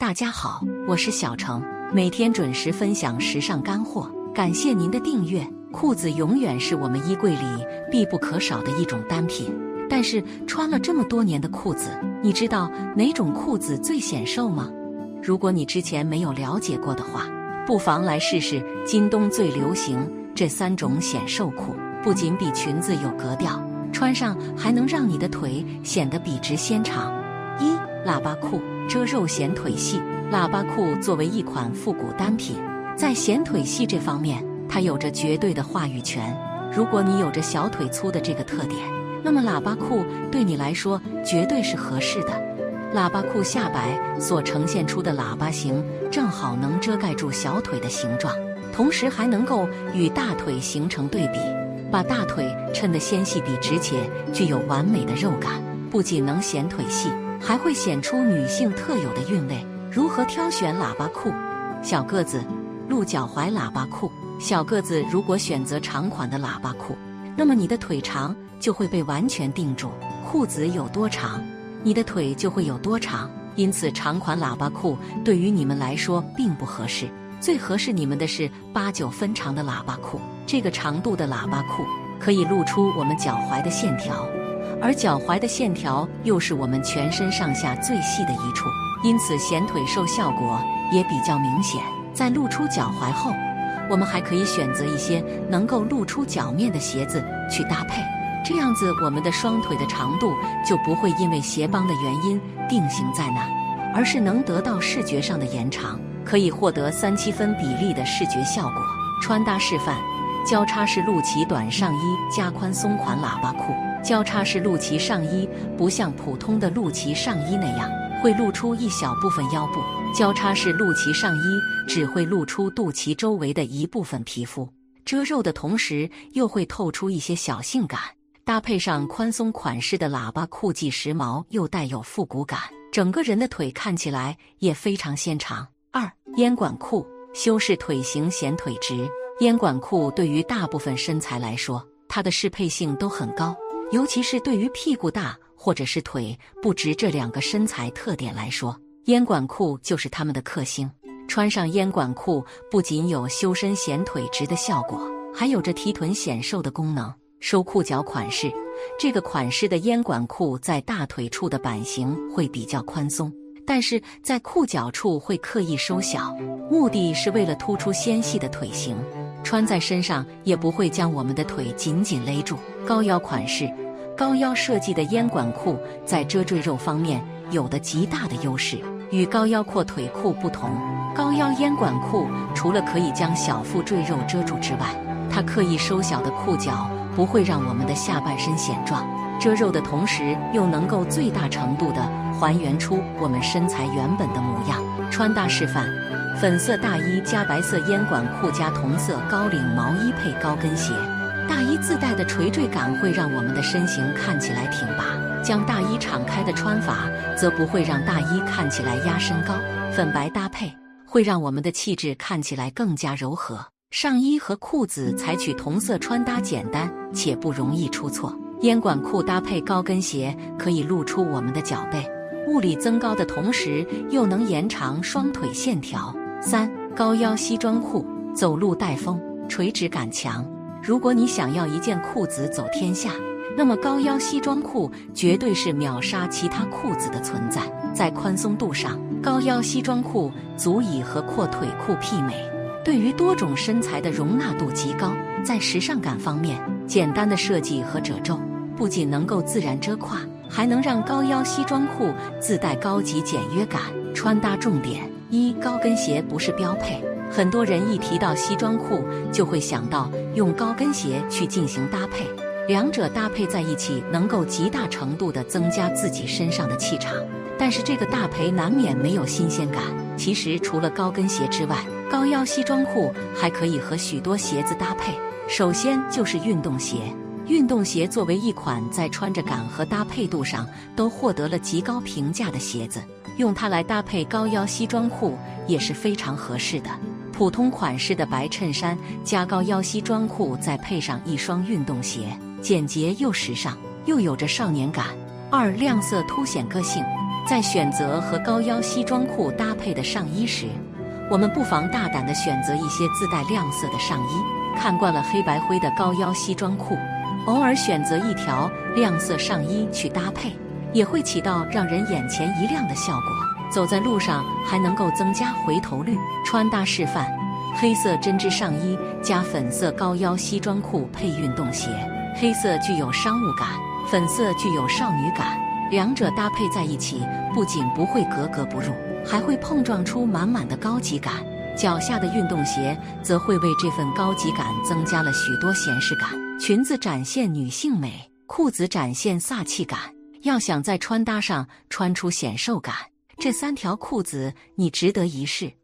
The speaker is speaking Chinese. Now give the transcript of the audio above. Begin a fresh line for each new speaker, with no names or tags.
大家好，我是小程，每天准时分享时尚干货，感谢您的订阅。裤子永远是我们衣柜里必不可少的一种单品，但是穿了这么多年的裤子，你知道哪种裤子最显瘦吗？如果你之前没有了解过的话，不妨来试试今冬最流行这三种显瘦裤，不仅比裙子有格调，穿上还能让你的腿显得笔直纤长。一喇叭裤。遮肉显腿细，喇叭裤作为一款复古单品，在显腿细这方面，它有着绝对的话语权。如果你有着小腿粗的这个特点，那么喇叭裤对你来说绝对是合适的。喇叭裤下摆所呈现出的喇叭形，正好能遮盖住小腿的形状，同时还能够与大腿形成对比，把大腿衬得纤细笔直且具有完美的肉感，不仅能显腿细。还会显出女性特有的韵味。如何挑选喇叭裤？小个子，露脚踝喇叭裤。小个子如果选择长款的喇叭裤，那么你的腿长就会被完全定住。裤子有多长，你的腿就会有多长。因此，长款喇叭裤对于你们来说并不合适。最合适你们的是八九分长的喇叭裤。这个长度的喇叭裤可以露出我们脚踝的线条。而脚踝的线条又是我们全身上下最细的一处，因此显腿瘦效果也比较明显。在露出脚踝后，我们还可以选择一些能够露出脚面的鞋子去搭配，这样子我们的双腿的长度就不会因为鞋帮的原因定型在那，而是能得到视觉上的延长，可以获得三七分比例的视觉效果。穿搭示范：交叉式露脐短上衣加宽松款喇叭裤。交叉式露脐上衣不像普通的露脐上衣那样会露出一小部分腰部，交叉式露脐上衣只会露出肚脐周围的一部分皮肤，遮肉的同时又会透出一些小性感。搭配上宽松款式的喇叭裤，既时髦又带有复古感，整个人的腿看起来也非常纤长。二烟管裤修饰腿型显腿直，烟管裤对于大部分身材来说，它的适配性都很高。尤其是对于屁股大或者是腿不直这两个身材特点来说，烟管裤就是他们的克星。穿上烟管裤，不仅有修身显腿直的效果，还有着提臀显瘦的功能。收裤脚款式，这个款式的烟管裤在大腿处的版型会比较宽松，但是在裤脚处会刻意收小，目的是为了突出纤细的腿型。穿在身上也不会将我们的腿紧紧勒住。高腰款式，高腰设计的烟管裤在遮赘肉方面有的极大的优势。与高腰阔腿裤不同，高腰烟管裤除了可以将小腹赘肉遮住之外，它刻意收小的裤脚不会让我们的下半身显壮，遮肉的同时又能够最大程度的还原出我们身材原本的模样。穿搭示范。粉色大衣加白色烟管裤加同色高领毛衣配高跟鞋，大衣自带的垂坠感会让我们的身形看起来挺拔，将大衣敞开的穿法则不会让大衣看起来压身高。粉白搭配会让我们的气质看起来更加柔和。上衣和裤子采取同色穿搭，简单且不容易出错。烟管裤搭配高跟鞋可以露出我们的脚背，物理增高的同时又能延长双腿线条。三高腰西装裤，走路带风，垂直感强。如果你想要一件裤子走天下，那么高腰西装裤绝对是秒杀其他裤子的存在。在宽松度上，高腰西装裤足以和阔腿裤媲美，对于多种身材的容纳度极高。在时尚感方面，简单的设计和褶皱不仅能够自然遮胯，还能让高腰西装裤自带高级简约感。穿搭重点。一高跟鞋不是标配，很多人一提到西装裤就会想到用高跟鞋去进行搭配，两者搭配在一起能够极大程度的增加自己身上的气场，但是这个搭配难免没有新鲜感。其实除了高跟鞋之外，高腰西装裤还可以和许多鞋子搭配。首先就是运动鞋，运动鞋作为一款在穿着感和搭配度上都获得了极高评价的鞋子。用它来搭配高腰西装裤也是非常合适的。普通款式的白衬衫加高腰西装裤，再配上一双运动鞋，简洁又时尚，又有着少年感。二亮色凸显个性，在选择和高腰西装裤搭配的上衣时，我们不妨大胆地选择一些自带亮色的上衣。看惯了黑白灰的高腰西装裤，偶尔选择一条亮色上衣去搭配，也会起到让人眼前一亮的效果。走在路上还能够增加回头率。穿搭示范：黑色针织上衣加粉色高腰西装裤配运动鞋，黑色具有商务感，粉色具有少女感，两者搭配在一起，不仅不会格格不入，还会碰撞出满满的高级感。脚下的运动鞋则会为这份高级感增加了许多显示感。裙子展现女性美，裤子展现飒气感。要想在穿搭上穿出显瘦感，这三条裤子你值得一试。